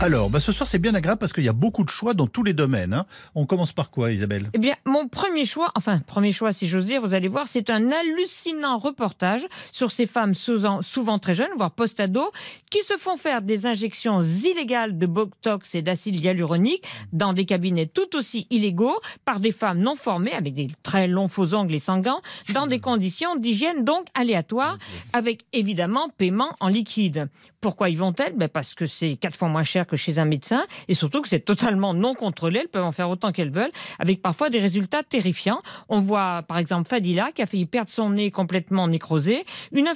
Alors, bah, ce soir, c'est bien agréable parce qu'il y a beaucoup de choix dans tous les domaines. hein. On commence par quoi, Isabelle? Eh bien, mon premier choix, enfin, premier choix, si j'ose dire, vous allez voir, c'est un hallucinant reportage sur ces femmes souvent, souvent très jeunes, voire post-ados, qui se font faire des injections illégales de Botox et d'acide hyaluronique dans des cabinets tout aussi illégaux par des femmes non formées, avec des très longs faux ongles et sanguins, dans des conditions d'hygiène donc aléatoires, avec évidemment paiement en liquide. Pourquoi y vont-elles? Ben Parce que c'est quatre fois moins cher que chez un médecin et surtout que c'est totalement non contrôlé. Elles peuvent en faire autant qu'elles veulent avec parfois des résultats terrifiants. On voit par exemple Fadila qui a failli perdre son nez complètement nécrosé. Une,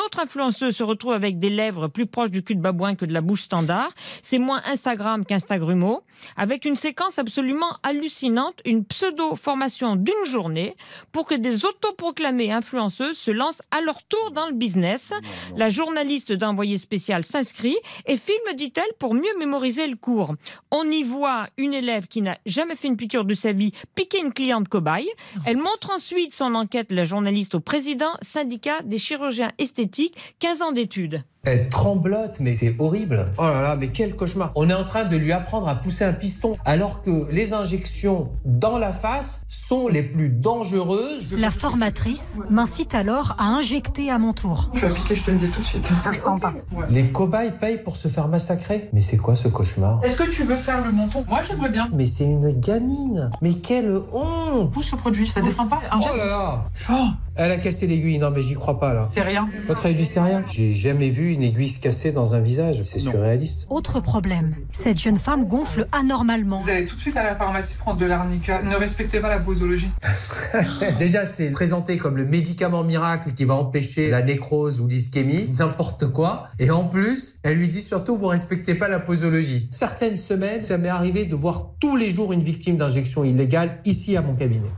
autre influenceuse se retrouve avec des lèvres plus proches du cul de babouin que de la bouche standard. C'est moins Instagram qu'Instagrumo. Avec une séquence absolument hallucinante, une pseudo-formation d'une journée pour que des autoproclamées influenceuses se lancent à leur tour dans le business. La journaliste d'envoyé spécial s'inscrit et filme, dit-elle, pour mieux mémoriser le cours. On y voit une élève qui n'a jamais fait une piqûre de sa vie piquer une cliente cobaye. Elle montre ensuite son enquête, la journaliste, au président syndicat des chirurgiens esthétiques, 15 ans d'études. Elle tremblote, mais c'est horrible. Oh là là, mais quel cauchemar. On est en train de lui apprendre à pousser un piston, alors que les injections dans la face sont les plus dangereuses. La formatrice m'incite alors à injecter à mon tour. Tu vas piquer, je te le dis tout de suite. Je sens pas. Les cobayes payent pour se faire massacrer. Mais c'est quoi ce cauchemar? Est-ce que tu veux faire le menton? Moi, j'aimerais bien. Mais c'est une gamine. Mais quelle honte Pousse ce produit, ça descend pas? Un Oh là là Oh, Elle a cassé l'aiguille. Non, mais j'y crois pas là. c'est rien. Votre avis, c'est rien? J'ai jamais vu une aiguille se casser dans un visage. C'est surréaliste. Autre problème, cette jeune femme gonfle anormalement. Vous allez tout de suite à la pharmacie prendre de l'arnica. Ne respectez pas la posologie. Déjà, c'est présenté comme le médicament miracle qui va empêcher la nécrose ou l'ischémie, n'importe quoi. Et en plus, elle lui dit surtout, vous respectez pas la posologie. Certaines semaines, ça m'est arrivé de voir tous les jours une victime d'injection illégale ici à mon cabinet.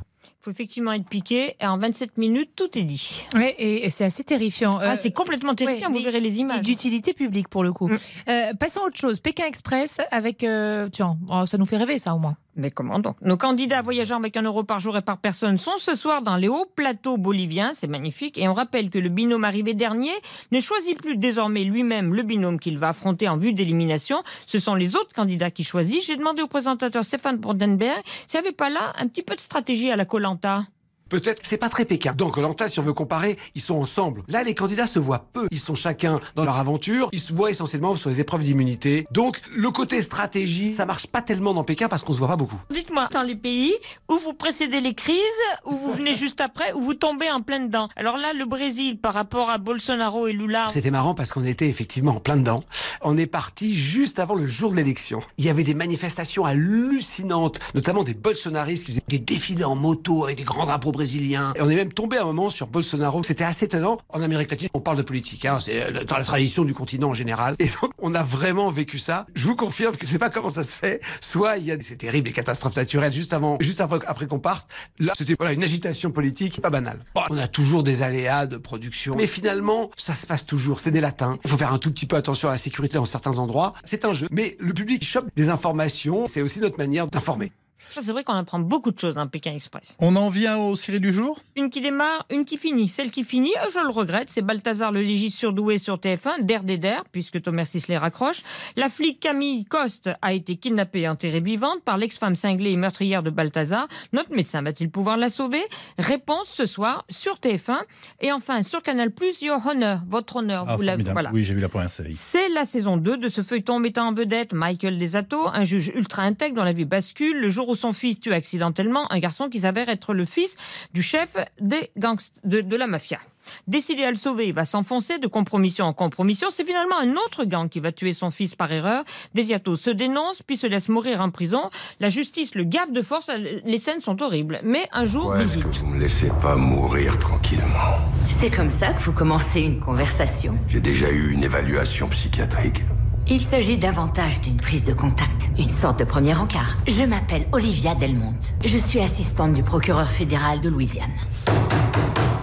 Faut effectivement être piqué et en 27 minutes, tout est dit. Oui, et, et c'est assez terrifiant. Ah, Euh, c'est complètement terrifiant, ouais, vous verrez les images. d'utilité publique pour le coup. Mm. Euh, passons à autre chose. Pékin Express avec. euh, tiens, oh, ça nous fait rêver ça au moins. Mais comment donc? Nos candidats voyageant avec un euro par jour et par personne sont ce soir dans les hauts plateaux boliviens, c'est magnifique. Et on rappelle que le binôme arrivé dernier ne choisit plus désormais lui-même le binôme qu'il va affronter en vue d'élimination. Ce sont les autres candidats qui choisissent. J'ai demandé au présentateur Stéphane Brandenberg s'il n'y avait pas là un petit peu de stratégie à la Colanta. Peut-être, c'est pas très Pékin. Dans Colanta, si on veut comparer, ils sont ensemble. Là, les candidats se voient peu. Ils sont chacun dans leur aventure. Ils se voient essentiellement sur les épreuves d'immunité. Donc, le côté stratégie, ça marche pas tellement dans Pékin parce qu'on se voit pas beaucoup. Dites-moi, dans les pays où vous précédez les crises, où vous venez juste après, où vous tombez en plein dedans. Alors là, le Brésil, par rapport à Bolsonaro et Lula, C'était marrant parce qu'on était effectivement en plein dedans. On est parti juste avant le jour de l'élection. Il y avait des manifestations hallucinantes, notamment des bolsonaristes qui faisaient des défilés en moto avec des grands drapeaux brésiliens. Et on est même tombé un moment sur Bolsonaro. C'était assez étonnant. En Amérique latine, on parle de politique. Hein. C'est euh, dans la tradition du continent en général. Et donc, on a vraiment vécu ça. Je vous confirme que c'est pas comment ça se fait. Soit il y a c'est terrible, les catastrophes naturelles juste avant, juste après qu'on parte. Là, c'était voilà une agitation politique pas banale. On a toujours des aléas de production, mais finalement, ça se passe toujours. C'est des latins. Il faut faire un tout petit peu attention à la sécurité dans certains endroits. C'est un jeu, mais le public chope des informations. C'est aussi notre manière d'informer. C'est vrai qu'on apprend beaucoup de choses dans Pékin Express. On en vient aux séries du jour? Une qui démarre, une qui finit. Celle qui finit, euh, je le regrette, c'est Balthazar le légiste surdoué sur TF1, der des der, puisque Thomas les raccroche. La flic Camille Coste a été kidnappée et enterrée vivante par l'ex-femme cinglée et meurtrière de Balthazar. Notre médecin va-t-il pouvoir la sauver? Réponse ce soir sur TF1. Et enfin, sur Canal+, Your Honor, votre honneur. Ah, vous l'avez, formidable. voilà. Oui, j'ai vu la première série. C'est la saison 2 de ce feuilleton mettant en vedette Michael Desato, un juge ultra intègre dont la vie bascule le jour où son fils tue accidentellement un garçon qui s'avère être le fils du chef des de, de la mafia. Décidé à le sauver, il va s'enfoncer de compromission en compromission. C'est finalement un autre gang qui va tuer son fils par erreur. Desiato se dénonce, puis se laisse mourir en prison. La justice le gaffe de force. Les scènes sont horribles. Mais un jour, Pourquoi est-ce visite. que vous me laissez pas mourir tranquillement? C'est comme ça que vous commencez une conversation? J'ai déjà eu une évaluation psychiatrique. Il s'agit davantage d'une prise de contact, une sorte de premier encart. Je m'appelle Olivia Delmonte. Je suis assistante du procureur fédéral de Louisiane.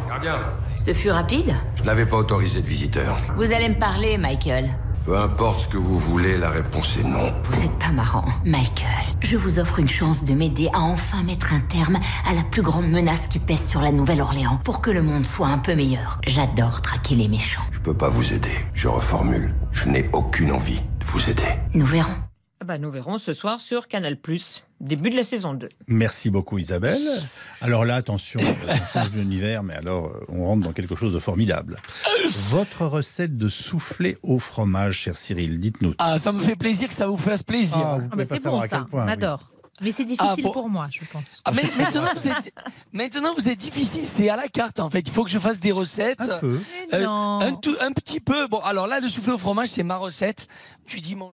Gardien Ce fut rapide Je n'avais pas autorisé de visiteur. Vous allez me parler, Michael. Peu importe ce que vous voulez, la réponse est non. Vous êtes pas marrant, Michael. Je vous offre une chance de m'aider à enfin mettre un terme à la plus grande menace qui pèse sur la Nouvelle-Orléans pour que le monde soit un peu meilleur. J'adore traquer les méchants. Je peux pas vous aider. Je reformule. Je n'ai aucune envie de vous aider. Nous verrons. Ah bah, nous verrons ce soir sur Canal+, début de la saison 2. Merci beaucoup Isabelle. Alors là, attention, on change d'univers, mais alors euh, on rentre dans quelque chose de formidable. Votre recette de soufflé au fromage, cher Cyril, dites-nous. Ah, ça me fait plaisir que ça vous fasse plaisir. Ah, Ah bah, c'est bon ça, point, on oui. adore. Mais c'est difficile bon. pour moi, je pense. Ah, mais maintenant, vous êtes, maintenant, vous êtes difficile, c'est à la carte en fait. Il faut que je fasse des recettes. Un peu. Euh, non. un, tout- un petit peu. Bon, alors là, le soufflé au fromage, c'est ma recette. Tu dis mon.